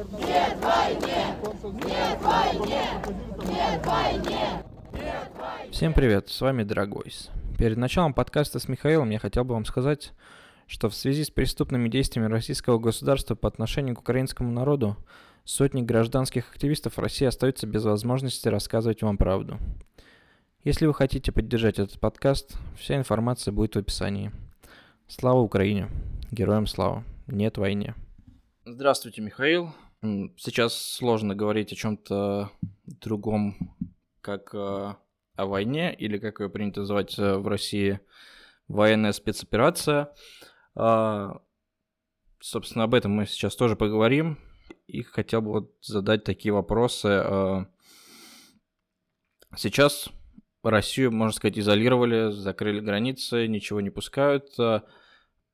Нет войне! Нет войне! Нет войне! Всем привет, с вами Драгойс. Перед началом подкаста с Михаилом я хотел бы вам сказать, что в связи с преступными действиями российского государства по отношению к украинскому народу сотни гражданских активистов России остаются без возможности рассказывать вам правду. Если вы хотите поддержать этот подкаст, вся информация будет в описании. Слава Украине! Героям слава! Нет войне! Здравствуйте, Михаил. Сейчас сложно говорить о чем-то другом, как э, о войне, или как ее принято называть э, в России, военная спецоперация. А, собственно, об этом мы сейчас тоже поговорим. И хотел бы вот задать такие вопросы. А, сейчас Россию, можно сказать, изолировали, закрыли границы, ничего не пускают.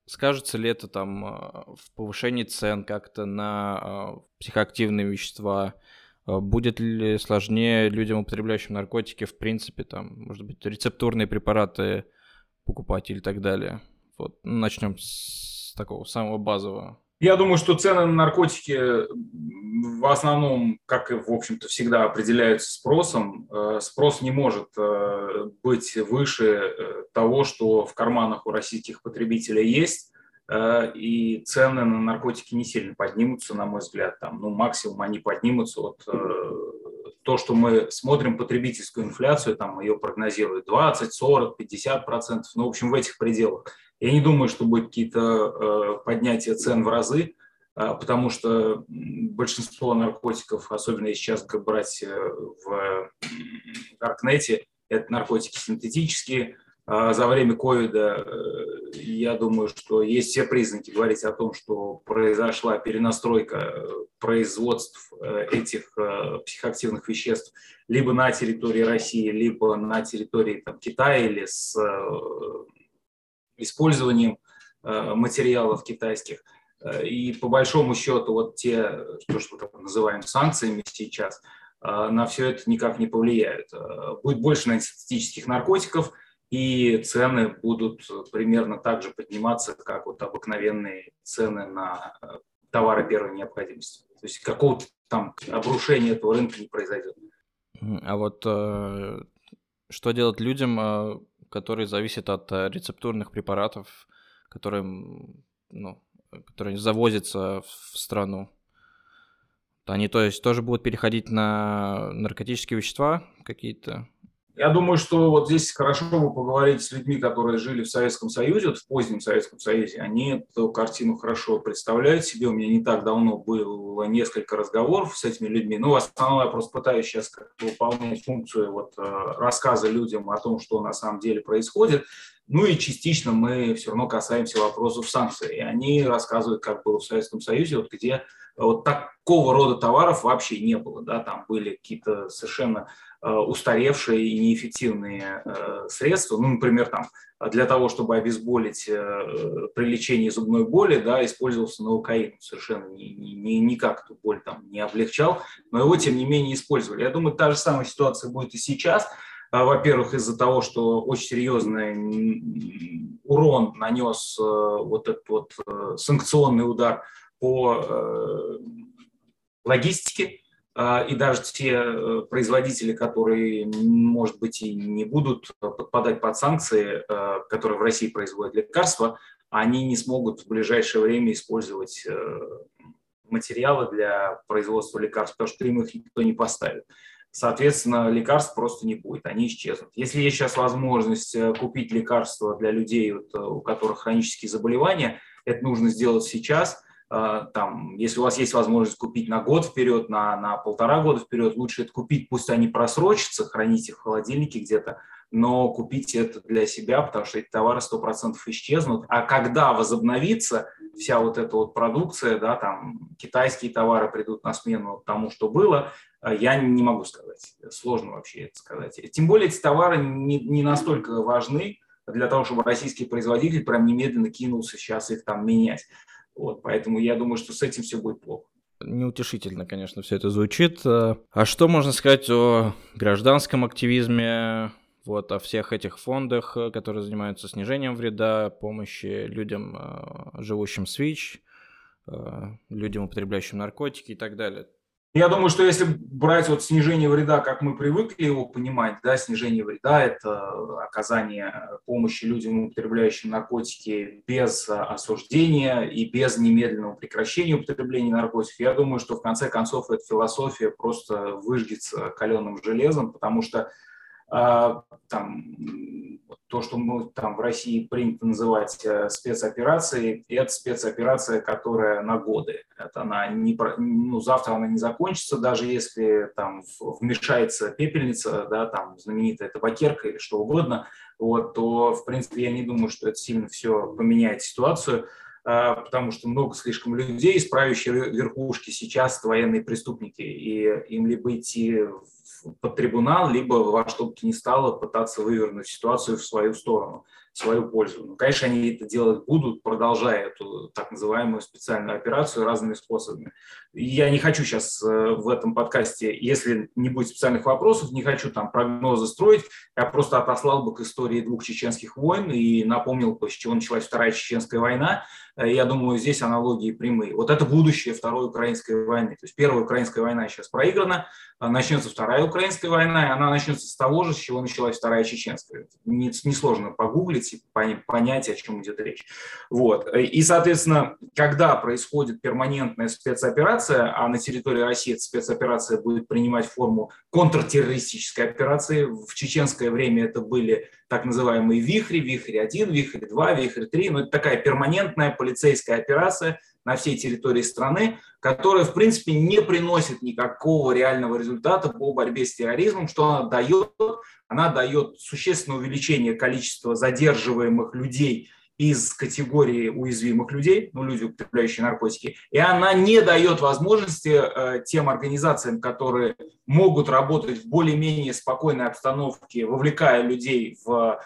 А, скажется ли это там а, в повышении цен как-то на а, психоактивные вещества? Будет ли сложнее людям, употребляющим наркотики, в принципе, там, может быть, рецептурные препараты покупать или так далее? Вот, начнем с такого самого базового. Я думаю, что цены на наркотики в основном, как и, в общем-то, всегда определяются спросом. Э, спрос не может э, быть выше э, того, что в карманах у российских потребителей есть. И цены на наркотики не сильно поднимутся, на мой взгляд. Там, ну, максимум они поднимутся. Вот то, что мы смотрим потребительскую инфляцию, там ее прогнозируют 20, 40, 50 процентов. Ну, в общем, в этих пределах. Я не думаю, что будет какие-то э, поднятия цен в разы, э, потому что большинство наркотиков, особенно сейчас брать э, в Даркнете, это наркотики синтетические. А за время ковида я думаю, что есть все признаки говорить о том, что произошла перенастройка производств этих психоактивных веществ либо на территории России, либо на территории там, Китая или с использованием э, материалов китайских. Э, и по большому счету вот те, то, что мы называем санкциями сейчас, э, на все это никак не повлияют. Будет больше на синтетических наркотиков, и цены будут примерно так же подниматься, как вот обыкновенные цены на товары первой необходимости. То есть какого-то там обрушения этого рынка не произойдет. А вот что делать людям, который зависит от э, рецептурных препаратов, которые, ну, которые завозятся в страну. Они, то есть, тоже будут переходить на наркотические вещества какие-то? Я думаю, что вот здесь хорошо бы поговорить с людьми, которые жили в Советском Союзе, вот в позднем Советском Союзе. Они эту картину хорошо представляют себе. У меня не так давно было несколько разговоров с этими людьми. Ну, в основном я просто пытаюсь сейчас как выполнять функцию вот, э, рассказа людям о том, что на самом деле происходит. Ну и частично мы все равно касаемся вопросов санкций. И они рассказывают, как было в Советском Союзе, вот где вот такого рода товаров вообще не было. Да? Там были какие-то совершенно Э, устаревшие и неэффективные э, средства. Ну, например, там, для того, чтобы обезболить э, при лечении зубной боли, да, использовался новокаин. Совершенно ни, ни, никак эту боль там не облегчал, но его, тем не менее, использовали. Я думаю, та же самая ситуация будет и сейчас. Во-первых, из-за того, что очень серьезный урон нанес вот этот вот санкционный удар по логистике, а, и даже те э, производители, которые, может быть, и не будут подпадать под санкции, э, которые в России производят лекарства, они не смогут в ближайшее время использовать э, материалы для производства лекарств, потому что им их никто не поставит. Соответственно, лекарств просто не будет, они исчезнут. Если есть сейчас возможность купить лекарства для людей, у которых хронические заболевания, это нужно сделать сейчас – там, если у вас есть возможность купить на год вперед, на, на полтора года вперед, лучше это купить, пусть они просрочатся, хранить их в холодильнике где-то, но купить это для себя, потому что эти товары 100% исчезнут. А когда возобновится вся вот эта вот продукция, да, там китайские товары придут на смену тому, что было, а, я не могу сказать. Сложно вообще это сказать. Тем более эти товары не, не настолько важны для того, чтобы российский производитель прям немедленно кинулся сейчас их там менять. Вот, поэтому я думаю, что с этим все будет плохо. Неутешительно, конечно, все это звучит. А что можно сказать о гражданском активизме, вот, о всех этих фондах, которые занимаются снижением вреда, помощи людям, а, живущим с ВИЧ, людям, употребляющим наркотики и так далее. Я думаю, что если брать вот снижение вреда, как мы привыкли его понимать, да, снижение вреда – это оказание помощи людям, употребляющим наркотики, без осуждения и без немедленного прекращения употребления наркотиков, я думаю, что в конце концов эта философия просто выжгется каленым железом, потому что а, там, то, что мы там в России принято называть э, спецоперацией, это спецоперация, которая на годы. Это она не, ну, завтра она не закончится, даже если там вмешается пепельница, да, там знаменитая табакерка или что угодно, вот, то, в принципе, я не думаю, что это сильно все поменяет ситуацию а, потому что много слишком людей, исправящие верхушки сейчас военные преступники, и им либо идти под трибунал, либо во что бы то ни стало пытаться вывернуть ситуацию в свою сторону, свою пользу. Ну, конечно, они это делать будут, продолжая эту так называемую специальную операцию разными способами. Я не хочу сейчас э, в этом подкасте, если не будет специальных вопросов, не хочу там прогнозы строить, я просто отослал бы к истории двух чеченских войн и напомнил бы, с чего началась Вторая Чеченская война. Э, я думаю, здесь аналогии прямые. Вот это будущее Второй Украинской войны. То есть Первая Украинская война сейчас проиграна, а начнется Вторая Украинская война, и она начнется с того же, с чего началась Вторая Чеченская. Несложно погуглить и понять, о чем идет речь. Вот. И, соответственно, когда происходит перманентная спецоперация, а на территории России эта спецоперация будет принимать форму контртеррористической операции, в чеченское время это были так называемые вихри, вихрь-1, вихрь-2, вихрь-3, но это такая перманентная полицейская операция – на всей территории страны, которая, в принципе, не приносит никакого реального результата по борьбе с терроризмом. Что она дает? Она дает существенное увеличение количества задерживаемых людей из категории уязвимых людей, ну, люди, употребляющие наркотики, и она не дает возможности э, тем организациям, которые могут работать в более-менее спокойной обстановке, вовлекая людей в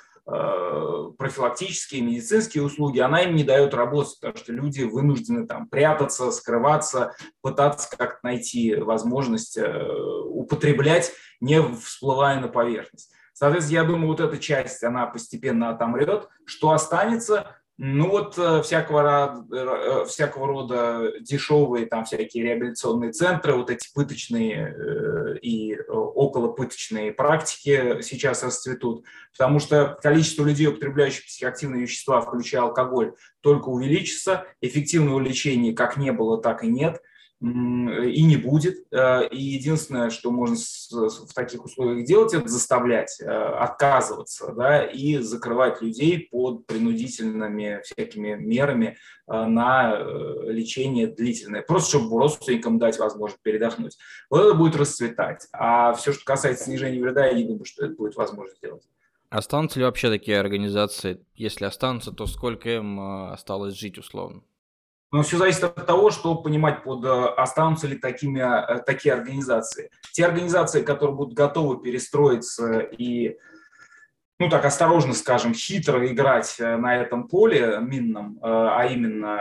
профилактические, медицинские услуги, она им не дает работать, потому что люди вынуждены там прятаться, скрываться, пытаться как-то найти возможность э, употреблять, не всплывая на поверхность. Соответственно, я думаю, вот эта часть, она постепенно отомрет. Что останется? Ну вот э, всякого, э, всякого рода дешевые там всякие реабилитационные центры, вот эти пыточные э, и околопыточные практики сейчас расцветут, потому что количество людей, употребляющих психоактивные вещества, включая алкоголь, только увеличится, эффективного лечения как не было, так и нет – и не будет. Э, и единственное, что можно в таких условиях делать, это заставлять э, отказываться да, и закрывать людей под принудительными всякими мерами э, на лечение длительное, просто чтобы родственникам дать возможность передохнуть. Вот это будет расцветать. А все, что касается снижения вреда, я не думаю, что это будет возможно сделать. Останутся ли вообще такие организации? Если останутся, то сколько им осталось жить условно? Но все зависит от того, что понимать под э, останутся ли такими, э, такие организации. Те организации, которые будут готовы перестроиться и, ну так осторожно скажем, хитро играть э, на этом поле минном, а именно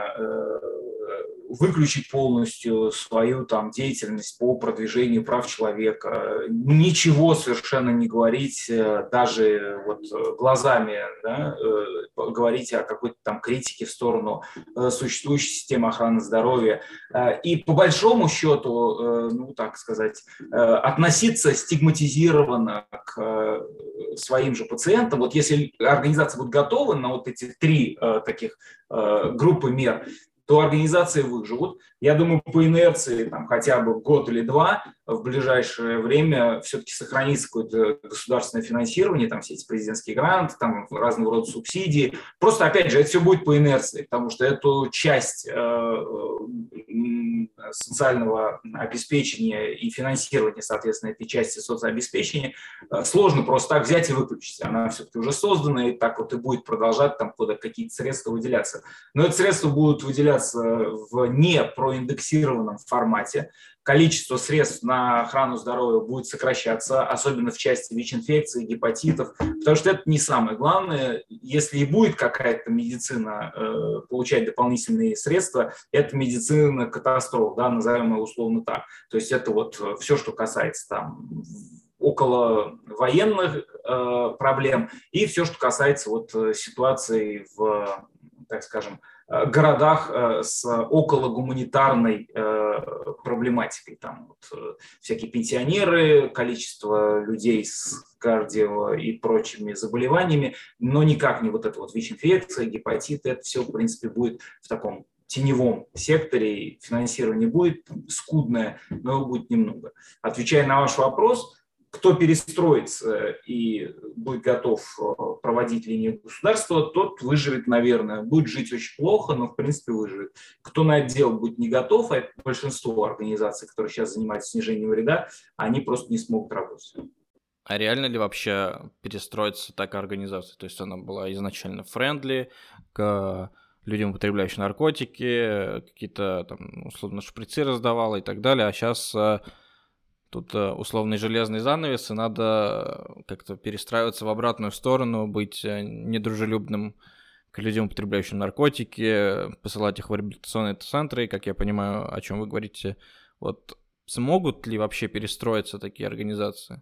выключить полностью свою там деятельность по продвижению прав человека, ничего совершенно не говорить, э, даже вот глазами да, э, говорить о какой-то там критике в сторону э, существующей системы охраны здоровья. И по большому счету, ну так сказать, относиться стигматизированно к своим же пациентам. Вот если организация будет готова на вот эти три таких группы мер, то организации выживут. Я думаю, по инерции там, хотя бы год или два в ближайшее время все-таки сохранится какое-то государственное финансирование, там все эти президентские гранты, там разного рода субсидии. Просто, опять же, это все будет по инерции, потому что эту часть э, социального обеспечения и финансирования, соответственно, этой части соцобеспечения э, сложно просто так взять и выключить. Она все-таки уже создана, и так вот и будет продолжать там куда какие-то средства выделяться. Но эти средства будут выделяться в не проиндексированном формате, количество средств на охрану здоровья будет сокращаться, особенно в части ВИЧ-инфекции, гепатитов, потому что это не самое главное. Если и будет какая-то медицина э, получать дополнительные средства, это медицина катастроф, да, назовем ее условно так. То есть это вот все, что касается там около военных э, проблем и все, что касается вот ситуации в так скажем, городах с окологуманитарной проблематикой. Там вот всякие пенсионеры, количество людей с кардио и прочими заболеваниями, но никак не вот эта вот ВИЧ-инфекция, гепатит, это все, в принципе, будет в таком теневом секторе, финансирование будет скудное, но его будет немного. Отвечая на ваш вопрос, кто перестроится и будет готов э, проводить линию государства, тот выживет, наверное. Будет жить очень плохо, но в принципе выживет. Кто на это дело будет не готов, а это большинство организаций, которые сейчас занимаются снижением вреда, они просто не смогут работать. А реально ли вообще перестроиться такая организация? То есть она была изначально френдли к людям, употребляющим наркотики, какие-то там условно шприцы раздавала и так далее, а сейчас э, тут э, условный железный занавес, и надо как-то перестраиваться в обратную сторону, быть э, недружелюбным к людям, употребляющим наркотики, посылать их в реабилитационные центры, и, как я понимаю, о чем вы говорите, вот смогут ли вообще перестроиться такие организации?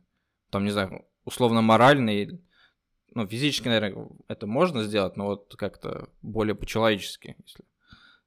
там, не знаю, условно моральный, ну, физически, наверное, это можно сделать, но вот как-то более по-человечески, если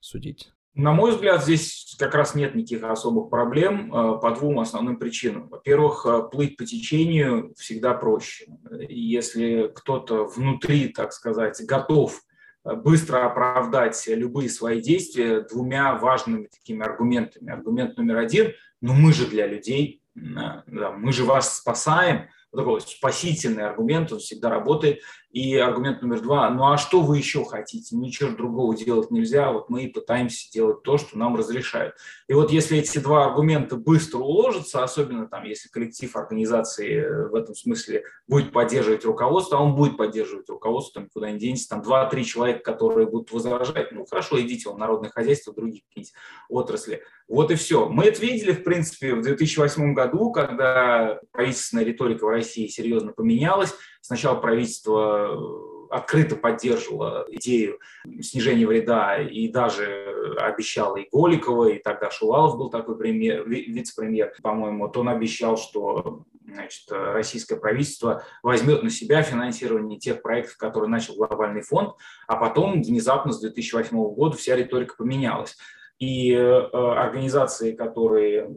судить. На мой взгляд, здесь как раз нет никаких особых проблем э, по двум основным причинам. Во-первых, э, плыть по течению всегда проще. Если кто-то внутри, так сказать, готов э, быстро оправдать любые свои действия двумя важными такими аргументами. Аргумент номер один – ну мы же для людей, мы же вас спасаем, вот такой спасительный аргумент, он всегда работает. И аргумент номер два, ну а что вы еще хотите? Ничего другого делать нельзя, вот мы и пытаемся делать то, что нам разрешают. И вот если эти два аргумента быстро уложатся, особенно там, если коллектив организации э, в этом смысле будет поддерживать руководство, а он будет поддерживать руководство, там никуда не денется, там два-три человека, которые будут возражать, ну хорошо, идите в народное хозяйство, другие какие-нибудь отрасли. Вот и все. Мы это видели, в принципе, в 2008 году, когда правительственная риторика в России серьезно поменялась. Сначала правительство э, открыто поддерживало идею снижения вреда и даже обещало и Голикова, и тогда Шувалов был такой премьер, вице-премьер, по-моему, вот он обещал, что значит, российское правительство возьмет на себя финансирование тех проектов, которые начал глобальный фонд, а потом внезапно с 2008 года вся риторика поменялась. И э, организации, которые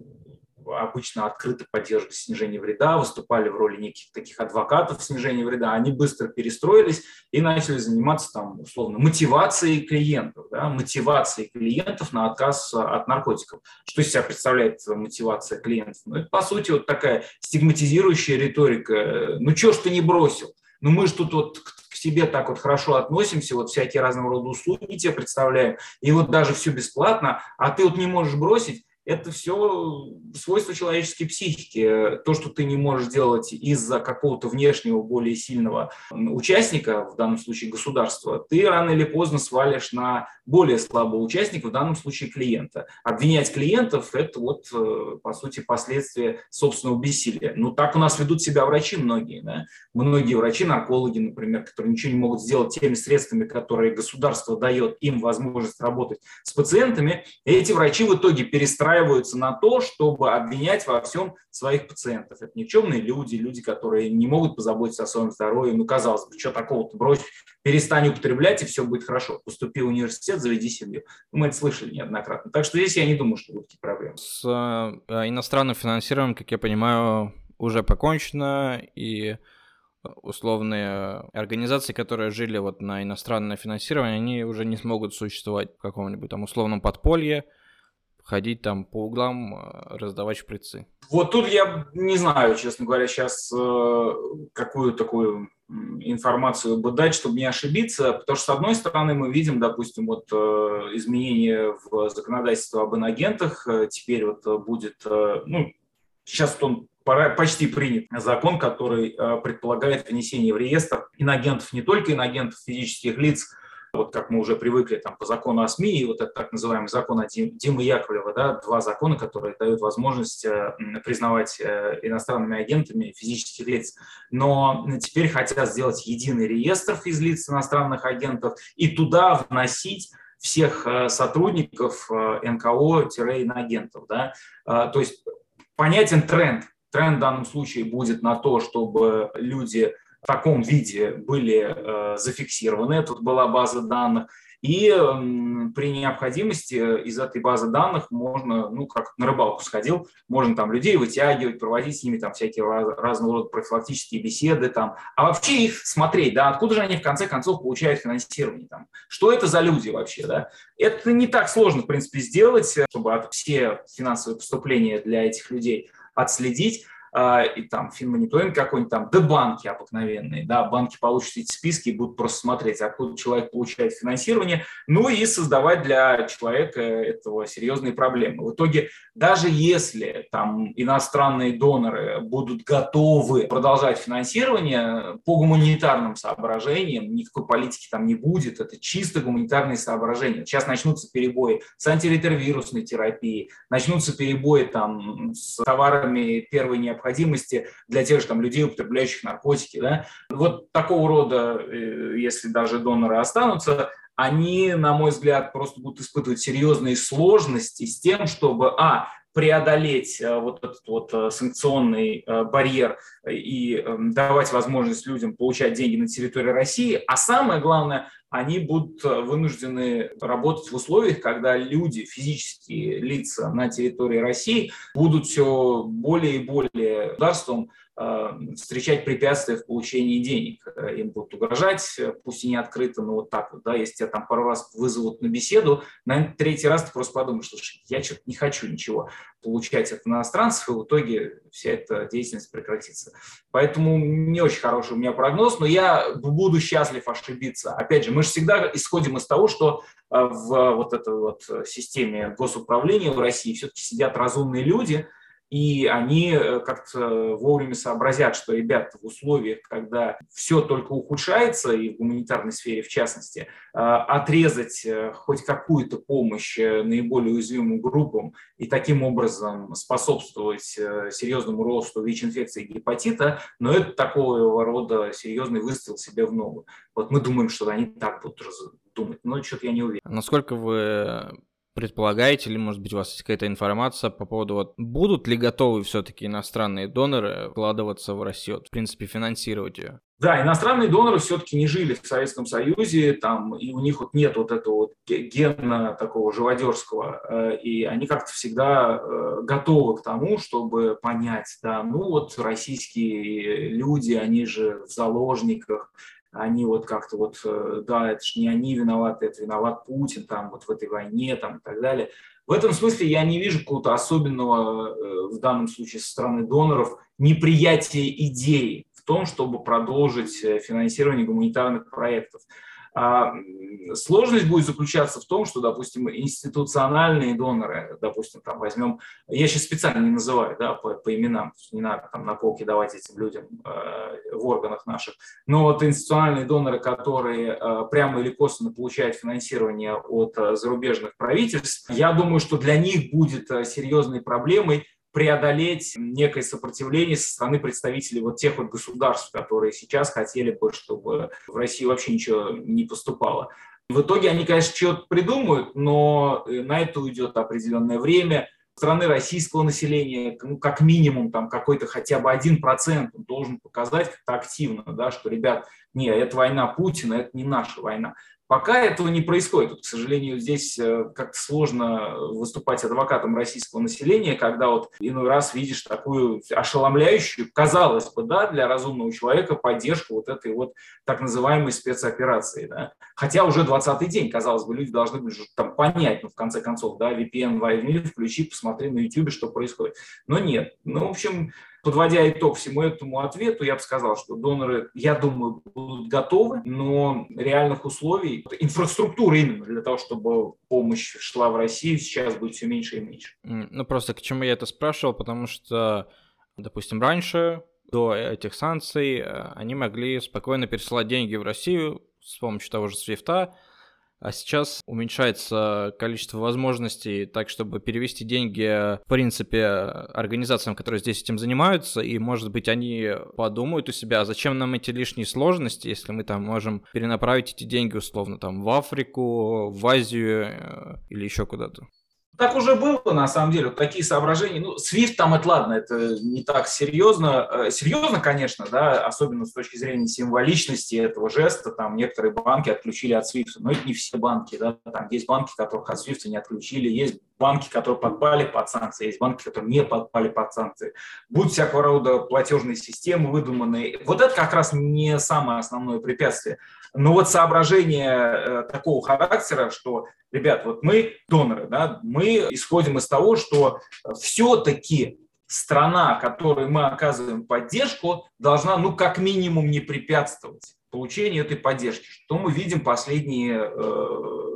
обычно открыто поддерживали снижение вреда, выступали в роли неких таких адвокатов снижения вреда, они быстро перестроились и начали заниматься там условно мотивацией клиентов, да, мотивацией клиентов на отказ от наркотиков. Что из себя представляет мотивация клиентов? Ну, это, по сути, вот такая стигматизирующая риторика. Ну, что ж ты не бросил? Ну, мы же тут вот себе так вот хорошо относимся, вот всякие разного рода услуги тебе представляем, и вот даже все бесплатно, а ты вот не можешь бросить, это все свойство человеческой психики. То, что ты не можешь делать из-за какого-то внешнего, более сильного участника, в данном случае государства, ты рано или поздно свалишь на более слабого участника, в данном случае клиента. Обвинять клиентов – это вот, э, по сути, последствия собственного бессилия. Ну, так у нас ведут себя врачи многие. Да? Многие врачи, наркологи, например, которые ничего не могут сделать теми средствами, которые государство дает им возможность работать с пациентами, эти врачи в итоге перестраивают настраиваются на то, чтобы обвинять во всем своих пациентов. Это никчемные люди, люди, которые не могут позаботиться о своем здоровье. Ну, казалось бы, что такого-то, брось, перестань употреблять, и все будет хорошо. Поступи в университет, заведи семью. Ну, мы это слышали неоднократно. Так что здесь я не думаю, что будут такие проблемы. С э, иностранным финансированием, как я понимаю, уже покончено, и условные организации, которые жили вот на иностранное финансирование, они уже не смогут существовать в каком-нибудь там условном подполье, ходить там по углам, э, раздавать шприцы? Вот тут я не знаю, честно говоря, сейчас э, какую такую информацию бы дать, чтобы не ошибиться, потому что, с одной стороны, мы видим, допустим, вот э, изменения в законодательство об инагентах, теперь вот будет, ну, сейчас он почти принят закон, который предполагает внесение в реестр инагентов, не только инагентов физических лиц, вот как мы уже привыкли там, по закону о СМИ и вот этот так называемый закон о Димы Яковлева, да, два закона, которые дают возможность э, признавать э, иностранными агентами физических лиц. Но теперь хотят сделать единый реестр физлиц иностранных агентов и туда вносить всех э, сотрудников НКО-иноагентов. Да? То есть понятен тренд. Тренд в данном случае будет на то, чтобы люди в таком виде были э, зафиксированы. Тут была база данных. и при необходимости из этой базы данных можно, ну, как на рыбалку сходил, можно там людей вытягивать, проводить с ними там всякие разного рода профилактические беседы там, а вообще их смотреть, да, откуда же они в конце концов получают финансирование там, что это за люди вообще, да. Это не так сложно, в принципе, сделать, чтобы все финансовые поступления для этих людей отследить. А, и там финмониторинг какой-нибудь там, да банки обыкновенные, да, банки получат эти списки и будут просто смотреть, откуда человек получает финансирование, ну и создавать для человека этого серьезные проблемы. В итоге, даже если там иностранные доноры будут готовы продолжать финансирование по гуманитарным соображениям, никакой политики там не будет, это чисто гуманитарные соображения. Сейчас начнутся перебои с антиретровирусной терапией, начнутся перебои там с товарами первой необходимости, необходимости для тех же там, людей, употребляющих наркотики. Да? Вот такого рода, э, если даже доноры останутся, они, на мой взгляд, просто будут испытывать серьезные сложности с тем, чтобы, а, преодолеть э, вот этот вот э, санкционный барьер и эм, давать возможность людям получать деньги на территории России, а самое главное, они будут вынуждены работать в условиях, когда люди, физические лица на территории России будут все более и более государством э, встречать препятствия в получении денег. Э, им будут угрожать, пусть и не открыто, но вот так вот, да, если тебя там пару раз вызовут на беседу, на третий раз ты просто подумаешь, что я что-то не хочу ничего получать от иностранцев, и в итоге вся эта деятельность прекратится. Поэтому не очень хороший у меня прогноз, но я буду счастлив ошибиться. Опять же, мы же всегда исходим из того, что э, в вот этой вот системе госуправления в России все-таки сидят разумные люди – и они э, как-то вовремя сообразят, что, ребят, в условиях, когда все только ухудшается, и в гуманитарной сфере в частности, э, отрезать э, хоть какую-то помощь наиболее уязвимым группам и таким образом способствовать серьезному росту ВИЧ-инфекции и гепатита, но это такого рода серьезный выстрел себе в ногу. Вот мы думаем, что они так будут думать, но что-то я не уверен. Насколько вы предполагаете, или, может быть, у вас есть какая-то информация по поводу, вот, будут ли готовы все-таки иностранные доноры вкладываться в Россию, в принципе, финансировать ее? Да, иностранные доноры все-таки не жили в Советском Союзе, там, и у них вот нет вот этого вот гена такого живодерского, э, и они как-то всегда э, готовы к тому, чтобы понять, да, ну вот российские люди, они же в заложниках, они вот как-то вот, э, да, это же не они виноваты, это виноват Путин там вот в этой войне там и так далее. В этом смысле я не вижу какого-то особенного э, в данном случае со стороны доноров неприятия идеи в том, чтобы продолжить э, финансирование гуманитарных проектов. А, сложность будет заключаться в том, что, допустим, институциональные доноры, допустим, там возьмем, я сейчас специально не называю да, по, по именам, не надо там на полке давать этим людям э, в органах наших, но вот институциональные доноры, которые э, прямо или косвенно получают финансирование от э, зарубежных правительств, я думаю, что для них будет э, серьезной проблемой преодолеть некое сопротивление со стороны представителей вот тех вот государств, которые сейчас хотели бы, чтобы в России вообще ничего не поступало. В итоге они, конечно, что-то придумают, но э, на это уйдет определенное время. Страны российского населения, ну, как минимум, там какой-то хотя бы один процент должен показать как-то активно, да, что, ребят, не, это война Путина, это не наша война. Пока этого не происходит. Вот, к сожалению, здесь э, как-то сложно выступать адвокатом российского населения, когда вот иной раз видишь такую ошеломляющую, казалось бы, да, для разумного человека поддержку вот этой вот так называемой спецоперации. Да. Хотя уже 20-й день, казалось бы, люди должны были там понять, ну, в конце концов, да, VPN возьми, включи, посмотри на YouTube, что происходит. Но нет. Ну, в общем, Подводя итог всему этому ответу, я бы сказал, что доноры, я думаю, будут готовы, но реальных условий, инфраструктуры именно для того, чтобы помощь шла в Россию, сейчас будет все меньше и меньше. Ну, просто к чему я это спрашивал, потому что, допустим, раньше, до этих санкций, э, они могли спокойно пересылать деньги в Россию с помощью того же Свифта, а сейчас уменьшается количество возможностей так, чтобы перевести деньги, в принципе, организациям, которые здесь этим занимаются, и, может быть, они подумают у себя, а зачем нам эти лишние сложности, если мы там можем перенаправить эти деньги, условно, там, в Африку, в Азию э, или еще куда-то. Так уже было, на самом деле, вот такие соображения. Ну, SWIFT там, это ладно, это не так серьезно. Э, серьезно, конечно, да, особенно с точки зрения символичности этого жеста, там некоторые банки отключили от SWIFT, но это не все банки, да, там есть банки, которых от SWIFT не отключили, есть банки, которые подпали под санкции, есть банки, которые не подпали под санкции. Будут всякого рода платежные системы выдуманные. Вот это как раз не самое основное препятствие. Но вот соображение э, такого характера, что, ребят, вот мы доноры, да, мы исходим из того, что все-таки страна, которой мы оказываем поддержку, должна, ну, как минимум, не препятствовать получению этой поддержки. Что мы видим последние, э,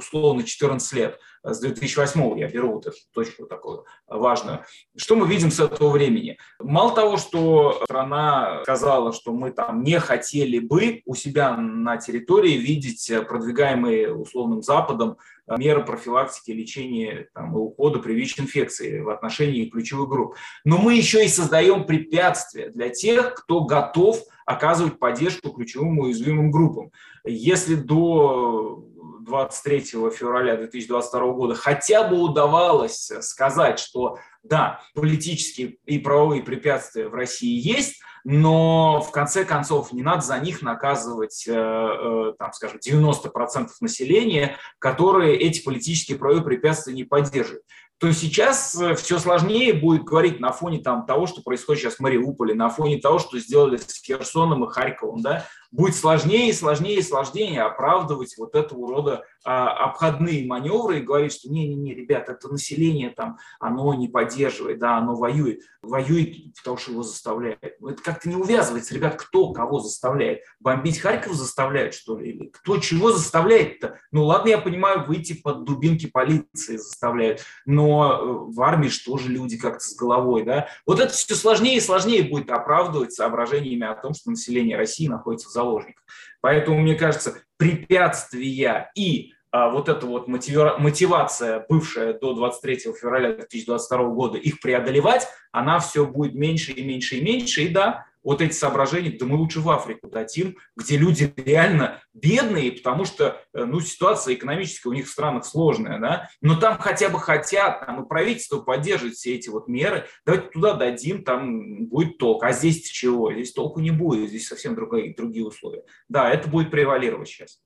условно, 14 лет – с 2008 я беру вот эту точку такую важную. Что мы видим с этого времени? Мало того, что страна сказала, что мы там не хотели бы у себя на территории видеть продвигаемые условным Западом меры профилактики, лечения там, и ухода при ВИЧ-инфекции в отношении ключевых групп. Но мы еще и создаем препятствия для тех, кто готов оказывать поддержку ключевым уязвимым группам. Если до 23 февраля 2022 года хотя бы удавалось сказать, что да, политические и правовые препятствия в России есть, но в конце концов не надо за них наказывать, э, э, там, скажем, 90% населения, которые эти политические правовые препятствия не поддерживают. То сейчас э, все сложнее будет говорить на фоне там, того, что происходит сейчас в Мариуполе, на фоне того, что сделали с Херсоном и Харьковом, да, будет сложнее и сложнее и сложнее оправдывать вот этого рода а, обходные маневры и говорить, что не-не-не, ребят, это население там, оно не поддерживает, да, оно воюет. Воюет, потому что его заставляют. Это как-то не увязывается, ребят, кто кого заставляет. Бомбить Харьков заставляют, что ли? Или кто чего заставляет-то? Ну ладно, я понимаю, выйти под дубинки полиции заставляют, но э, в армии что же люди как-то с головой, да? Вот это все сложнее и сложнее будет оправдывать соображениями о том, что население России находится в заложниках. Поэтому, мне кажется, препятствия и а, вот эта вот мотивация, бывшая до 23 февраля 2022 года, их преодолевать, она все будет меньше и меньше и меньше. И да, вот эти соображения, да мы лучше в Африку дадим, где люди реально бедные, потому что э, ну, ситуация экономическая у них в странах сложная, да, но там хотя бы хотят, там и правительство поддерживает все эти вот меры, давайте туда дадим, там будет толк. А здесь чего? Здесь толку не будет, здесь совсем другие, другие условия. Да, это будет превалировать сейчас.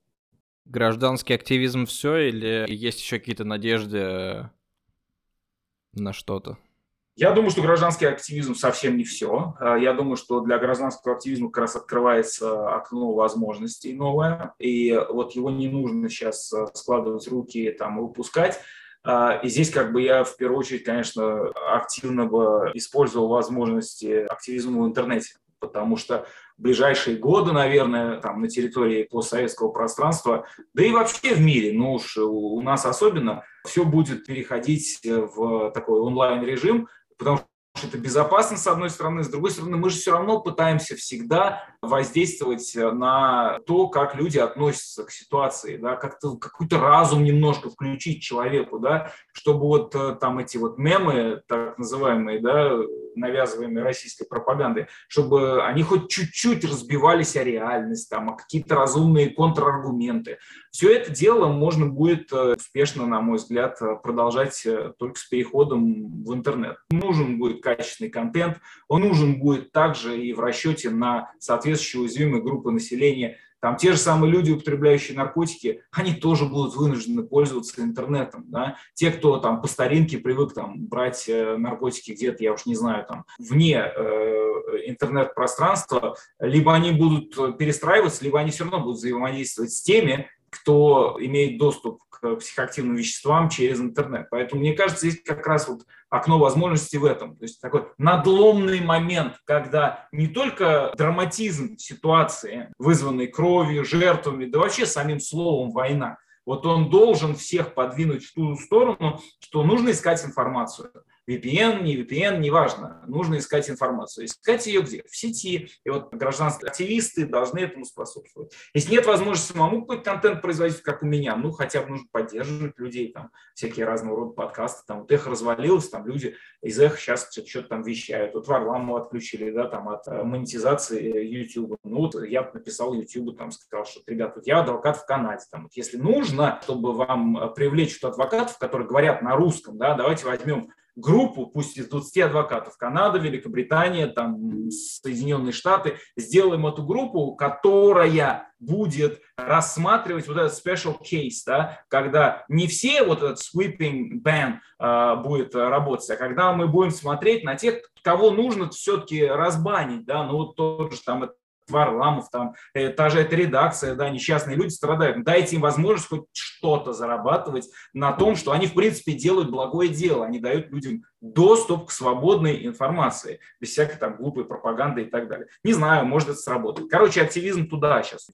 Гражданский активизм все или есть еще какие-то надежды на что-то? Я думаю, что гражданский активизм совсем не все. А, я думаю, что для гражданского активизма как раз открывается окно возможностей новое, и вот его не нужно сейчас а, складывать руки там, и выпускать. А, и здесь как бы я в первую очередь, конечно, активно бы использовал возможности активизма в интернете, потому что в ближайшие годы, наверное, там на территории постсоветского пространства, да и вообще в мире, ну уж у нас особенно, все будет переходить в такой онлайн-режим, потому что это безопасно, с одной стороны, с другой стороны, мы же все равно пытаемся всегда воздействовать на то, как люди относятся к ситуации, да, как-то какой-то разум немножко включить человеку, да, чтобы вот э, там эти вот мемы, так называемые, да, навязываемые российской пропагандой, чтобы они хоть чуть-чуть разбивались о реальность, там, о какие-то разумные контраргументы. Все это дело можно будет э, успешно, на мой взгляд, э, продолжать э, только с переходом в интернет. Нужен будет качественный контент, он нужен будет также и в расчете на соответствующие уязвимые группы населения, там те же самые люди, употребляющие наркотики, они тоже будут вынуждены пользоваться интернетом. Да? Те, кто там по старинке привык там, брать э, наркотики где-то, я уж не знаю, там, вне э, интернет-пространства, либо они будут перестраиваться, либо они все равно будут взаимодействовать с теми, кто имеет доступ психоактивным веществам через интернет. Поэтому, мне кажется, здесь как раз вот окно возможностей в этом. То есть такой надломный момент, когда не только драматизм ситуации, вызванный кровью, жертвами, да вообще самим словом война, вот он должен всех подвинуть в ту сторону, что нужно искать информацию. VPN, не VPN, неважно. Нужно искать информацию. Искать ее где? В сети. И вот гражданские активисты должны этому способствовать. Если нет возможности самому какой-то контент производить, как у меня, ну хотя бы нужно поддерживать людей, там всякие разного рода подкасты. Там вот эхо развалилось, там люди из эхо сейчас что-то там вещают. Вот Варламова отключили, да, там от э, монетизации YouTube. Ну вот я написал YouTube, там сказал, что, ребят, вот я адвокат в Канаде. Там, вот, если нужно, чтобы вам э, привлечь адвокатов, которые говорят на русском, да, давайте возьмем группу, пусть из 20 адвокатов, Канада, Великобритания, там, Соединенные Штаты, сделаем эту группу, которая будет рассматривать вот этот special case, да, когда не все вот этот sweeping ban э, будет работать, а когда мы будем смотреть на тех, кого нужно все-таки разбанить, да, ну вот тот же там Варламов, там, э, та же эта редакция, да, несчастные люди страдают. Дайте им возможность хоть что-то зарабатывать на том, что они, в принципе, делают благое дело. Они дают людям доступ к свободной информации, без всякой там глупой пропаганды и так далее. Не знаю, может это сработает. Короче, активизм туда сейчас.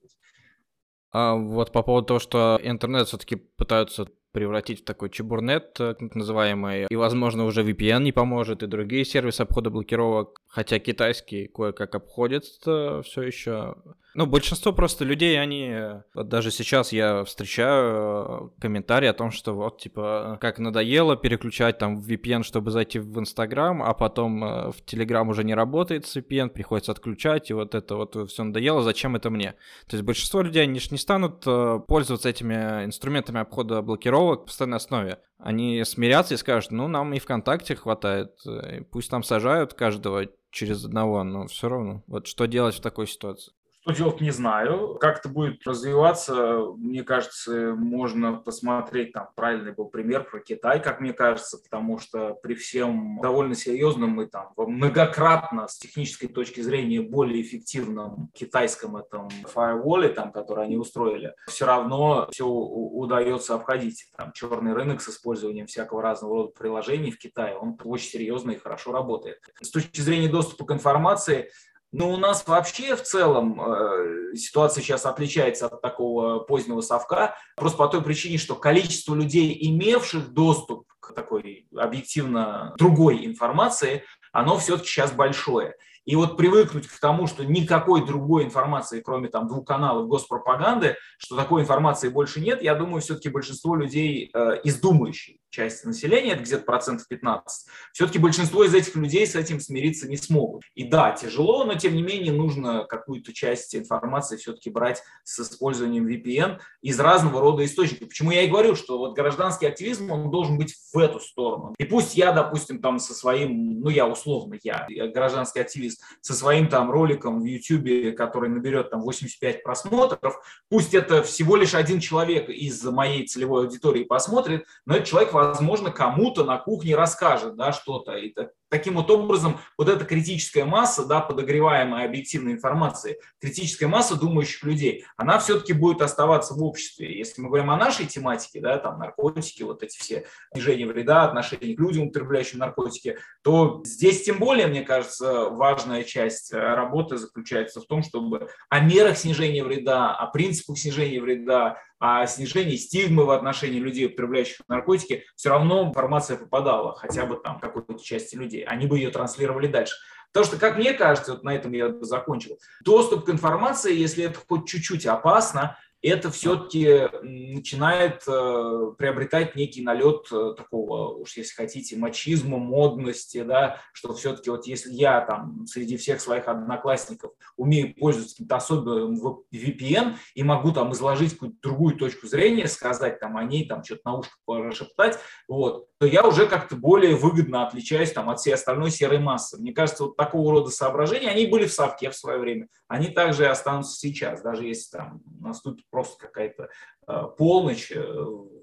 А вот по поводу того, что интернет все-таки пытаются превратить в такой чебурнет, э, так называемый, и, возможно, уже VPN не поможет, и другие сервисы обхода блокировок, хотя китайские кое-как обходят все еще. Ну, большинство просто людей, они... Вот даже сейчас я встречаю э, комментарии о том, что вот, типа, как надоело переключать там VPN, чтобы зайти в Инстаграм, а потом э, в Телеграм уже не работает с VPN, приходится отключать, и вот это вот все надоело, зачем это мне? То есть большинство людей, они же не станут пользоваться этими инструментами обхода блокировок, в постоянной основе. Они смирятся и скажут, ну, нам и ВКонтакте хватает, э, пусть там сажают каждого через одного, но все равно. Вот что делать в такой ситуации? Что делать, не знаю. Как это будет развиваться, мне кажется, можно посмотреть, там правильный был пример про Китай, как мне кажется, потому что при всем довольно серьезном и там многократно с технической точки зрения более эффективном китайском этом фаерволе, там, который они устроили, все равно все удается обходить. Там черный рынок с использованием всякого разного рода приложений в Китае, он очень серьезно и хорошо работает. С точки зрения доступа к информации, но у нас вообще в целом э, ситуация сейчас отличается от такого позднего совка, просто по той причине, что количество людей, имевших доступ к такой объективно другой информации, оно все-таки сейчас большое. И вот привыкнуть к тому, что никакой другой информации, кроме там двух каналов госпропаганды, что такой информации больше нет, я думаю, все-таки большинство людей э, из думающей части населения, это где-то процентов 15, все-таки большинство из этих людей с этим смириться не смогут. И да, тяжело, но тем не менее нужно какую-то часть информации все-таки брать с использованием VPN из разного рода источников. Почему я и говорю, что вот гражданский активизм, он должен быть в эту сторону. И пусть я, допустим, там со своим, ну я условно, я, гражданский активист, со своим там роликом в YouTube, который наберет там 85 просмотров, пусть это всего лишь один человек из моей целевой аудитории посмотрит, но этот человек возможно, кому-то на кухне расскажет да, что-то. И таким вот образом вот эта критическая масса, да, подогреваемая объективной информацией, критическая масса думающих людей, она все-таки будет оставаться в обществе. Если мы говорим о нашей тематике, да, там наркотики, вот эти все снижение вреда, отношение к людям, употребляющим наркотики, то здесь тем более, мне кажется, важная часть работы заключается в том, чтобы о мерах снижения вреда, о принципах снижения вреда, о снижении стигмы в отношении людей, употребляющих наркотики, все равно информация попадала хотя бы там какой-то части людей. Они бы ее транслировали дальше. Потому что, как мне кажется, вот на этом я закончил, доступ к информации, если это хоть чуть-чуть опасно, это все-таки начинает э, приобретать некий налет э, такого, уж если хотите, мачизма, модности, да, что все-таки вот если я там среди всех своих одноклассников умею пользоваться каким-то особенным VPN и могу там изложить какую-то другую точку зрения, сказать там о ней, там что-то на ушко прошептать, вот, то я уже как-то более выгодно отличаюсь там от всей остальной серой массы. Мне кажется, вот такого рода соображения, они были в Совке в свое время, они также останутся сейчас, даже если там наступит просто какая-то э, полночь э,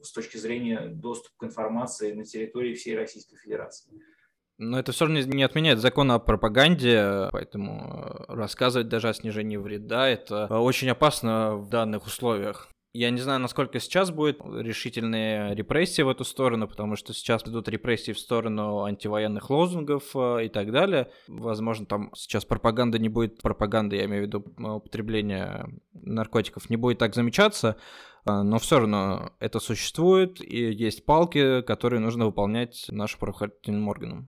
с точки зрения доступа к информации на территории всей Российской Федерации. Но это все равно не отменяет закон о пропаганде, поэтому э, рассказывать даже о снижении вреда это очень опасно в данных условиях. Я не знаю, насколько сейчас будет решительные репрессии в эту сторону, потому что сейчас идут репрессии в сторону антивоенных лозунгов э, и так далее. Возможно, там сейчас пропаганда не будет, пропаганда, я имею в виду употребление наркотиков, не будет так замечаться, а, но все равно это существует, и есть палки, которые нужно выполнять нашим правоохранительным органам.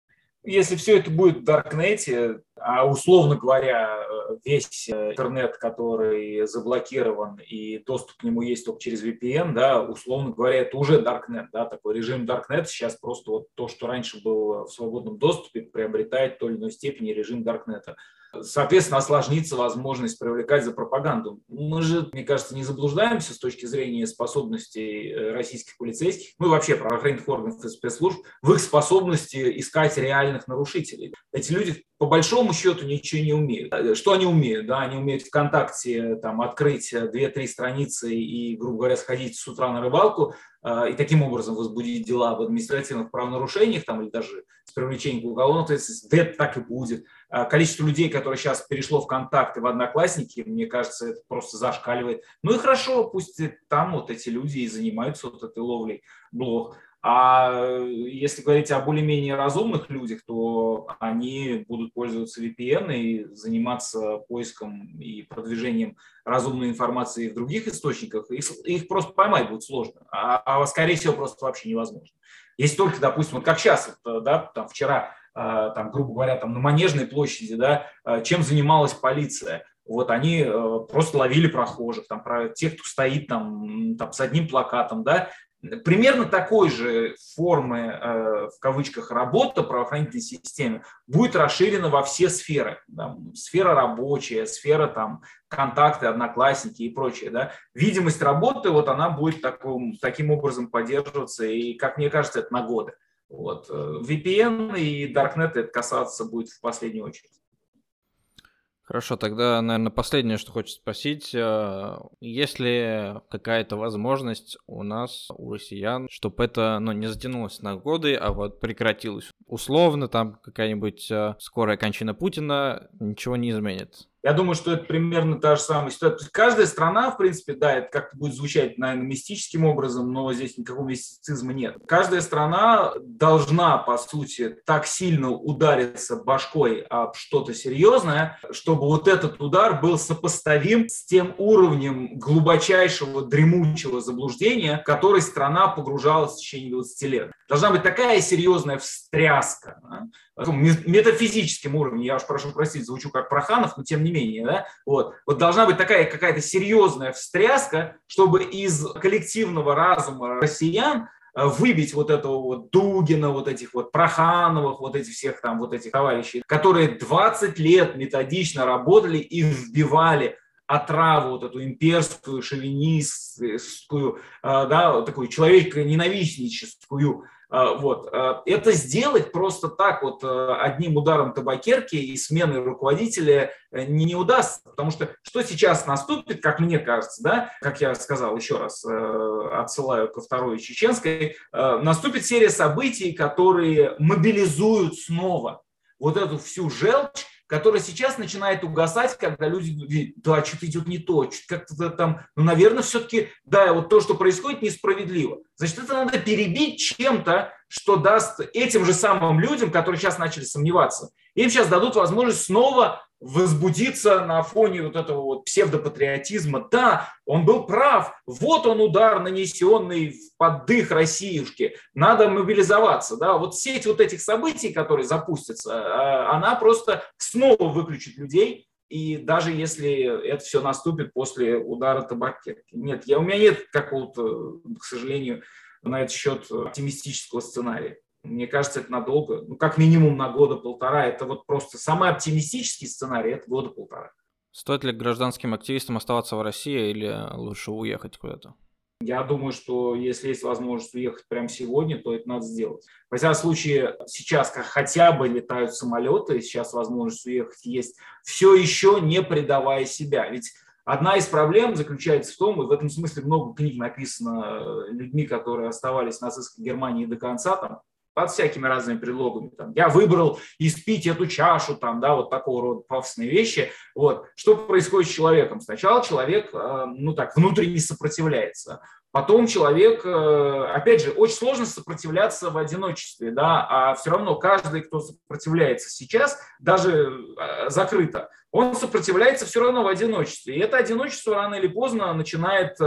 Если все это будет в Даркнете, а условно говоря, весь интернет, который заблокирован и доступ к нему есть только через VPN, да, условно говоря, это уже Darknet, да, такой режим Darknet сейчас просто вот то, что раньше было в свободном доступе, приобретает в той или иной степени режим Даркнета. Соответственно, осложнится возможность привлекать за пропаганду. Мы же, мне кажется, не заблуждаемся с точки зрения способностей э, российских полицейских, ну и вообще правоохранительных органов и спецслужб, в их способности искать реальных нарушителей. Эти люди по большому счету ничего не умеют. Э, что они умеют? Да, они умеют ВКонтакте там, открыть 2-3 страницы и, грубо говоря, сходить с утра на рыбалку, э, и таким образом возбудить дела в административных правонарушениях там, или даже с привлечением к уголовной ответственности, да это так и будет. А количество людей, которые сейчас перешло в контакты, в Одноклассники, мне кажется, это просто зашкаливает. Ну и хорошо, пусть там вот эти люди и занимаются вот этой ловлей блох. А если говорить о более-менее разумных людях, то они будут пользоваться VPN и заниматься поиском и продвижением разумной информации в других источниках. Их, их просто поймать будет сложно, а, а скорее всего просто вообще невозможно. Если только, допустим, вот как сейчас, вот, да, там вчера там, грубо говоря, там на Манежной площади, да, а, чем занималась полиция. Вот они э, просто ловили прохожих, там, про тех, кто стоит там, там с одним плакатом, да, Примерно такой же формы, э, в кавычках, работа правоохранительной системы будет расширена во все сферы. Да, сфера рабочая, сфера там, контакты, одноклассники и прочее. Да. Видимость работы, вот она будет таким, таким образом поддерживаться, и, как мне кажется, это на годы. Вот. Э, VPN и Darknet это касаться будет в последнюю очередь. Хорошо, тогда, наверное, последнее, что хочется спросить. Э, есть ли какая-то возможность у нас, у россиян, чтобы это ну, не затянулось на годы, а вот прекратилось? Условно, там какая-нибудь э, скорая кончина Путина ничего не изменит. Я думаю, что это примерно та же самая ситуация. Каждая страна, в принципе, да, это как-то будет звучать, наверное, мистическим образом, но здесь никакого мистицизма нет. Каждая страна должна, по сути, так сильно удариться башкой об что-то серьезное, чтобы вот этот удар был сопоставим с тем уровнем глубочайшего дремучего заблуждения, в который страна погружалась в течение 20 лет. Должна быть такая серьезная встряска, да? метафизическим уровне, я уж прошу простить, звучу как Проханов, но тем не менее, да, вот, вот должна быть такая какая-то серьезная встряска, чтобы из коллективного разума россиян э, выбить вот этого вот Дугина, вот этих вот Прохановых, вот этих всех там, вот этих товарищей, которые 20 лет методично работали и вбивали отраву, вот эту имперскую, шовинистскую, э, да, такую человеконенавистническую а, вот. А, это сделать просто так вот э, одним ударом табакерки и сменой руководителя э, не, не удастся, потому что что сейчас наступит, как мне кажется, да, как я сказал еще раз, э, отсылаю ко второй чеченской, наступит серия событий, которые мобилизуют снова вот эту всю желчь, которая сейчас начинает угасать, когда люди видят, да, что-то идет не то, как-то там, ну, наверное, все-таки, да, вот то, что происходит, несправедливо. Значит, это надо перебить чем-то, что даст этим же самым людям, которые сейчас начали сомневаться, им сейчас дадут возможность снова возбудиться на фоне вот этого вот псевдопатриотизма. Да, он был прав. Вот он удар, нанесенный в поддых Россиюшки. Надо мобилизоваться. Да? Вот сеть вот этих событий, которые запустятся, а, она просто снова выключит людей. И даже если это все наступит после удара табакерки. Нет, я, у меня нет какого-то, к сожалению, на этот счет оптимистического сценария. Мне кажется, это надолго, ну, как минимум на года полтора. Это вот просто самый оптимистический сценарий, это года полтора. Стоит ли гражданским активистам оставаться в России или лучше уехать куда-то? Я думаю, что если есть возможность уехать прямо сегодня, то это надо сделать. В всяком случае, сейчас как хотя бы летают самолеты, сейчас возможность уехать есть, все еще не предавая себя. Ведь Одна из проблем заключается в том, и в этом смысле много книг написано людьми, которые оставались в нацистской Германии до конца, там, под всякими разными предлогами. Там, я выбрал испить эту чашу, там, да, вот такого рода пафосные вещи. Вот. Что происходит с человеком? Сначала человек, э, ну так, внутренне сопротивляется. Потом человек, э, опять же, очень сложно сопротивляться в одиночестве, да, а все равно каждый, кто сопротивляется сейчас, даже э, закрыто, он сопротивляется все равно в одиночестве. И это одиночество рано или поздно начинает э,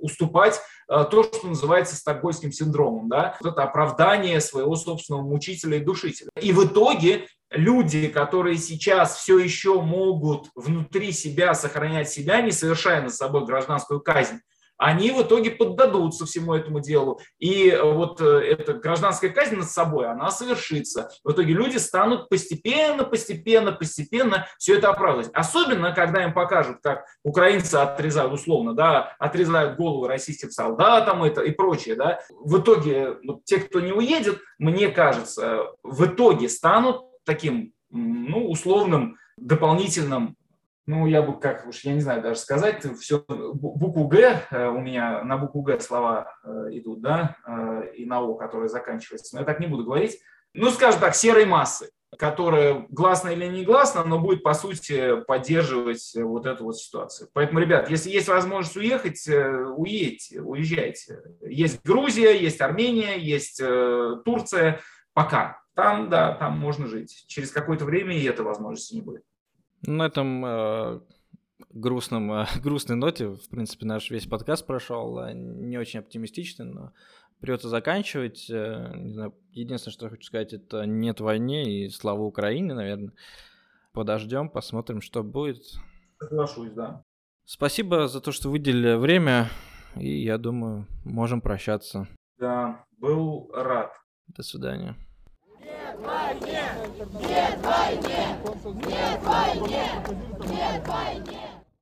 уступать то, что называется стокгольским синдромом, да, вот это оправдание своего собственного мучителя и душителя. И в итоге люди, которые сейчас все еще могут внутри себя сохранять себя, не совершая над собой гражданскую казнь, они в итоге поддадутся всему этому делу. И э, вот э, эта гражданская казнь над собой, она совершится. В итоге люди станут постепенно, постепенно, постепенно все это оправдывать. Особенно, когда им покажут, как украинцы отрезают, условно, да, отрезают головы российским солдатам это, и прочее. Да. В итоге вот, те, кто не уедет, мне кажется, в итоге станут таким ну, условным дополнительным ну, я бы, как уж, я не знаю даже сказать, все, букву «Г», э, у меня на букву «Г» слова э, идут, да, э, и на «О», которая заканчивается, но я так не буду говорить. Ну, скажем так, серой массы, которая гласно или негласно, но будет, по сути, поддерживать вот эту вот ситуацию. Поэтому, ребят, если есть возможность уехать, уедьте, уезжайте. Есть Грузия, есть Армения, есть Турция. Пока. Там, да, там можно жить. Через какое-то время и этой возможности не будет. На этом э, грустном, э, грустной ноте, в принципе, наш весь подкаст прошел, не очень оптимистичный, но придется заканчивать. Э, не знаю, единственное, что я хочу сказать, это нет войне и слава Украине, наверное. Подождем, посмотрим, что будет. Соглашусь, да. Спасибо за то, что выделили время, и я думаю, можем прощаться. Да, был рад. До свидания. Нет войне! Нет войне! Нет войне! Нет войне!